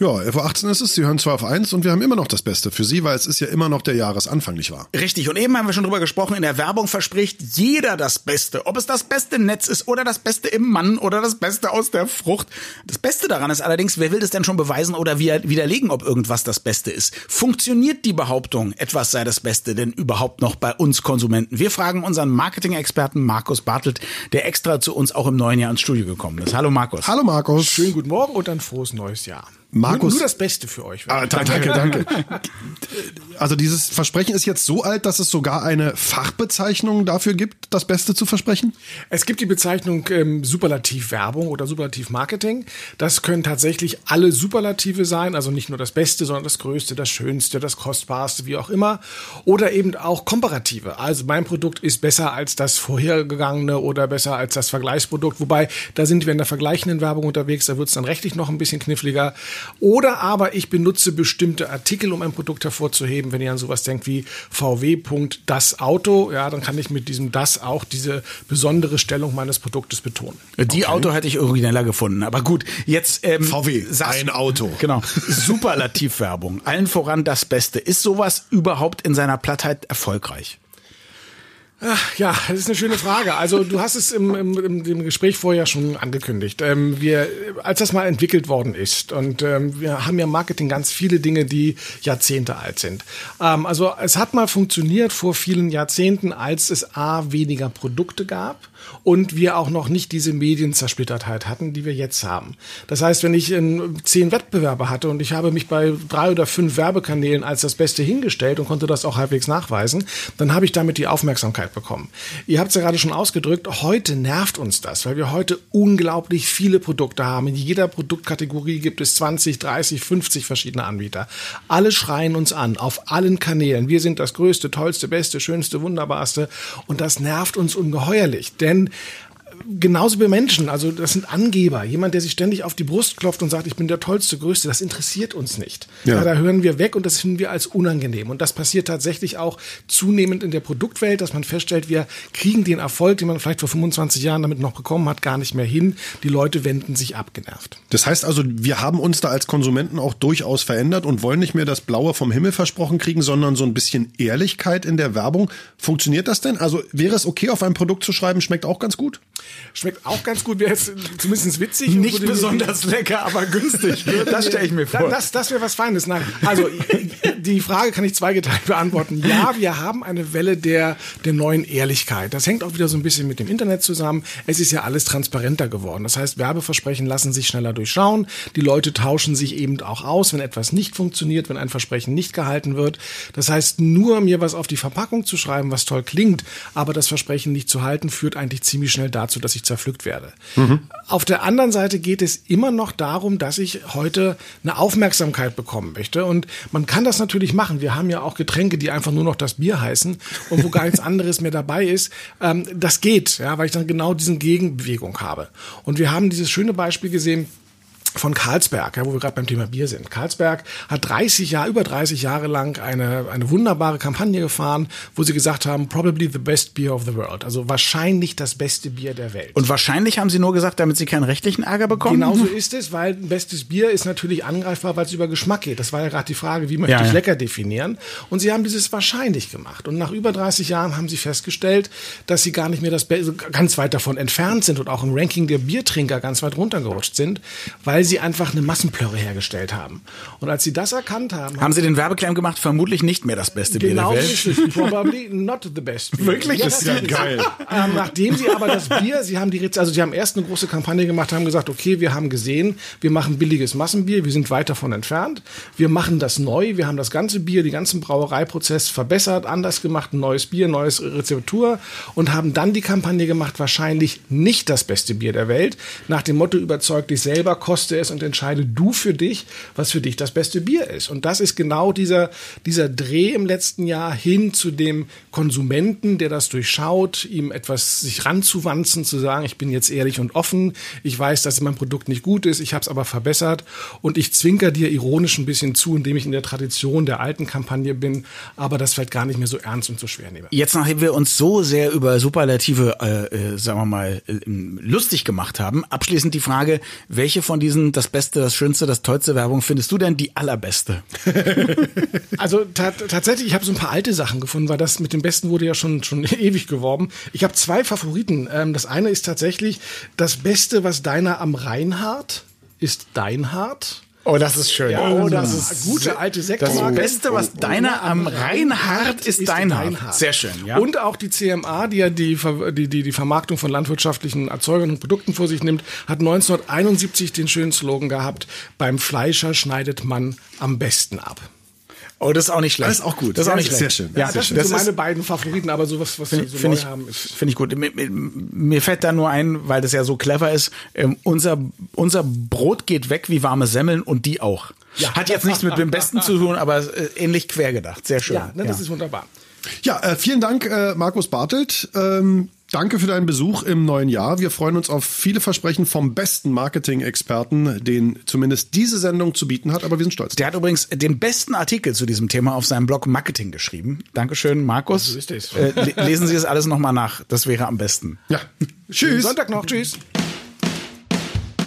Ja, 11.18 Uhr ist es, Sie hören 2 auf 1 und wir haben immer noch das Beste für Sie, weil es ist ja immer noch der Jahresanfang, nicht wahr? Richtig, und eben haben wir schon drüber gesprochen, in der Werbung verspricht jeder das Beste. Ob es das beste Netz ist oder das Beste im Mann oder das Beste aus der Frucht. Das Beste daran ist allerdings, wer will das denn schon beweisen oder widerlegen, ob irgendwas das Beste ist? Funktioniert die Behauptung, etwas sei das Beste denn überhaupt noch bei uns Konsumenten? Wir fragen unseren Marketing-Experten Markus Bartelt, der extra zu uns auch im neuen Jahr ins Studio gekommen ist. Hallo Markus. Hallo Markus. Schönen guten Morgen und ein frohes neues Jahr. Markus. Nur, nur das Beste für euch. Ah, danke, danke. Also dieses Versprechen ist jetzt so alt, dass es sogar eine Fachbezeichnung dafür gibt, das Beste zu versprechen? Es gibt die Bezeichnung ähm, Superlativ-Werbung oder Superlativ-Marketing. Das können tatsächlich alle Superlative sein, also nicht nur das Beste, sondern das Größte, das Schönste, das Kostbarste, wie auch immer. Oder eben auch Komparative. Also mein Produkt ist besser als das vorhergegangene oder besser als das Vergleichsprodukt. Wobei, da sind wir in der vergleichenden Werbung unterwegs, da wird es dann rechtlich noch ein bisschen kniffliger. Oder aber ich benutze bestimmte Artikel, um ein Produkt hervorzuheben. Wenn ihr an sowas denkt wie VW. Das Auto, ja, dann kann ich mit diesem das auch diese besondere Stellung meines Produktes betonen. Die okay. Auto hätte ich origineller gefunden. Aber gut, jetzt ähm, VW, ein Auto. Genau. Superlativwerbung. Allen voran das Beste. Ist sowas überhaupt in seiner Plattheit erfolgreich? Ja, das ist eine schöne Frage. Also du hast es im, im, im Gespräch vorher schon angekündigt. Ähm, wir, als das mal entwickelt worden ist und ähm, wir haben ja im Marketing ganz viele Dinge, die Jahrzehnte alt sind. Ähm, also es hat mal funktioniert vor vielen Jahrzehnten, als es a weniger Produkte gab und wir auch noch nicht diese Medienzersplittertheit hatten, die wir jetzt haben. Das heißt, wenn ich in zehn Wettbewerbe hatte und ich habe mich bei drei oder fünf Werbekanälen als das Beste hingestellt und konnte das auch halbwegs nachweisen, dann habe ich damit die Aufmerksamkeit bekommen. Ihr habt es ja gerade schon ausgedrückt, heute nervt uns das, weil wir heute unglaublich viele Produkte haben. In jeder Produktkategorie gibt es 20, 30, 50 verschiedene Anbieter. Alle schreien uns an, auf allen Kanälen. Wir sind das Größte, Tollste, Beste, Schönste, Wunderbarste und das nervt uns ungeheuerlich. Denn genauso wie Menschen, also das sind Angeber. Jemand, der sich ständig auf die Brust klopft und sagt, ich bin der Tollste, Größte, das interessiert uns nicht. Ja. ja. da hören wir weg und das finden wir als unangenehm. Und das passiert tatsächlich auch zunehmend in der Produktwelt, dass man feststellt, wir kriegen den Erfolg, den man vielleicht vor 25 Jahren damit noch bekommen hat, gar nicht mehr hin. Die Leute wenden sich abgenervt. Das heißt also, wir haben uns da als Konsumenten auch durchaus verändert und wollen nicht mehr das Blaue vom Himmel versprochen kriegen, sondern so ein bisschen Ehrlichkeit in der Werbung. Funktioniert das denn? Also wäre es okay, auf ein Produkt zu schreiben, schmeckt auch ganz gut? Schmeckt auch ganz gut, wäre jetzt zumindest witzig. Nicht besonders lecker, aber günstig. das stelle ich mir vor. Das, das wäre was Feines. Nein, also die Frage kann ich zweigeteilt beantworten. Ja, wir haben eine Welle der, der neuen Ehrlichkeit. Das hängt auch wieder so ein bisschen mit dem Internet zusammen. Es ist ja alles transparenter geworden. Das heißt, Werbeversprechen lassen sich schneller durchschauen. Die Leute tauschen sich eben auch aus, wenn etwas nicht funktioniert, wenn ein Versprechen nicht gehalten wird. Das heißt, nur mir was auf die Verpackung zu schreiben, was toll klingt, aber das Versprechen nicht zu halten, führt eigentlich ziemlich schnell dazu, dass ich zerpflückt werde. Mhm. Auf der anderen Seite geht es immer noch darum, dass ich heute eine Aufmerksamkeit bekommen möchte. Und man kann das natürlich machen. Wir haben ja auch Getränke, die einfach nur noch das Bier heißen und wo gar nichts anderes mehr dabei ist. Ähm, das geht, ja, weil ich dann genau diesen Gegenbewegung habe. Und wir haben dieses schöne Beispiel gesehen, von Carlsberg, ja, wo wir gerade beim Thema Bier sind. Carlsberg hat 30 Jahre, über 30 Jahre lang eine, eine wunderbare Kampagne gefahren, wo sie gesagt haben, probably the best beer of the world. Also wahrscheinlich das beste Bier der Welt. Und wahrscheinlich haben sie nur gesagt, damit sie keinen rechtlichen Ärger bekommen? Genau so ist es, weil ein bestes Bier ist natürlich angreifbar, weil es über Geschmack geht. Das war ja gerade die Frage, wie möchte ja, ich ja. lecker definieren? Und sie haben dieses wahrscheinlich gemacht. Und nach über 30 Jahren haben sie festgestellt, dass sie gar nicht mehr das Be ganz weit davon entfernt sind und auch im Ranking der Biertrinker ganz weit runtergerutscht sind, weil weil sie einfach eine Massenplörre hergestellt haben. Und als sie das erkannt haben... Haben sie den Werbeclaim gemacht, vermutlich nicht mehr das beste genau Bier der Welt. Genau, ist probably not the best beer. Wirklich? Ja, das ist ja geil. Ähm, nachdem sie aber das Bier, sie haben die, also sie haben erst eine große Kampagne gemacht, haben gesagt, okay, wir haben gesehen, wir machen billiges Massenbier, wir sind weit davon entfernt, wir machen das neu, wir haben das ganze Bier, den ganzen Brauereiprozess verbessert, anders gemacht, ein neues Bier, neues Rezeptur und haben dann die Kampagne gemacht, wahrscheinlich nicht das beste Bier der Welt, nach dem Motto überzeugt dich selber, koste Ist und entscheide du für dich, was für dich das beste Bier ist. Und das ist genau dieser, dieser Dreh im letzten Jahr hin zu dem Konsumenten, der das durchschaut, ihm etwas sich ranzuwanzen, zu sagen, ich bin jetzt ehrlich und offen, ich weiß, dass mein Produkt nicht gut ist, ich habe es aber verbessert und ich zwinker dir ironisch ein bisschen zu, indem ich in der Tradition der alten Kampagne bin, aber das vielleicht gar nicht mehr so ernst und so schwer nehme. Jetzt, nachdem wir uns so sehr über Superlative, äh, äh, sagen wir mal, äh, lustig gemacht haben, abschließend die Frage, welche von diesen diesen das Beste, das Schönste, das tollste Werbung findest du denn die allerbeste? Also ta tatsächlich, ich habe so ein paar alte Sachen gefunden, weil das mit dem Besten wurde ja schon schon ewig geworben. Ich habe zwei Favoriten. Ähm, das eine ist tatsächlich das Beste, was deiner am Reinhard ist dein Hart. Oh, das ist schön. Ja, oh, das ist gute alte Sektmarke. Das Beste, was deiner am Reinhard ist, dein Hart. Sehr schön, ja. Und auch die CMA, die ja die, die, die, die Vermarktung von landwirtschaftlichen Erzeugern und Produkten vor sich nimmt, hat 1971 den schönen Slogan gehabt, beim Fleischer schneidet man am besten ab. Oh, das ist auch nicht schlecht. Das ist auch gut. Das ist auch nicht Sehr schlecht. schön. Ja, Sehr das schön. sind so Das meine ist- beiden Favoriten, aber sowas, was wir so Finde neu ich, haben, ist finde ich gut. Mir, mir, mir fällt da nur ein, weil das ja so clever ist, ähm, unser, unser Brot geht weg wie warme Semmeln und die auch. Ja. Hat jetzt nichts mit dem Besten zu tun, aber äh, ähnlich quer gedacht. Sehr schön. ja, ne, das ist wunderbar. Ja, äh, vielen Dank, äh, Markus Bartelt. Ähm, danke für deinen Besuch im neuen Jahr. Wir freuen uns auf viele Versprechen vom besten Marketing-Experten, den zumindest diese Sendung zu bieten hat, aber wir sind stolz. Der hat übrigens den besten Artikel zu diesem Thema auf seinem Blog Marketing geschrieben. Dankeschön, Markus. So ist es. Äh, le- lesen Sie es alles nochmal nach. Das wäre am besten. Ja. Tschüss. Sonntag noch. Tschüss.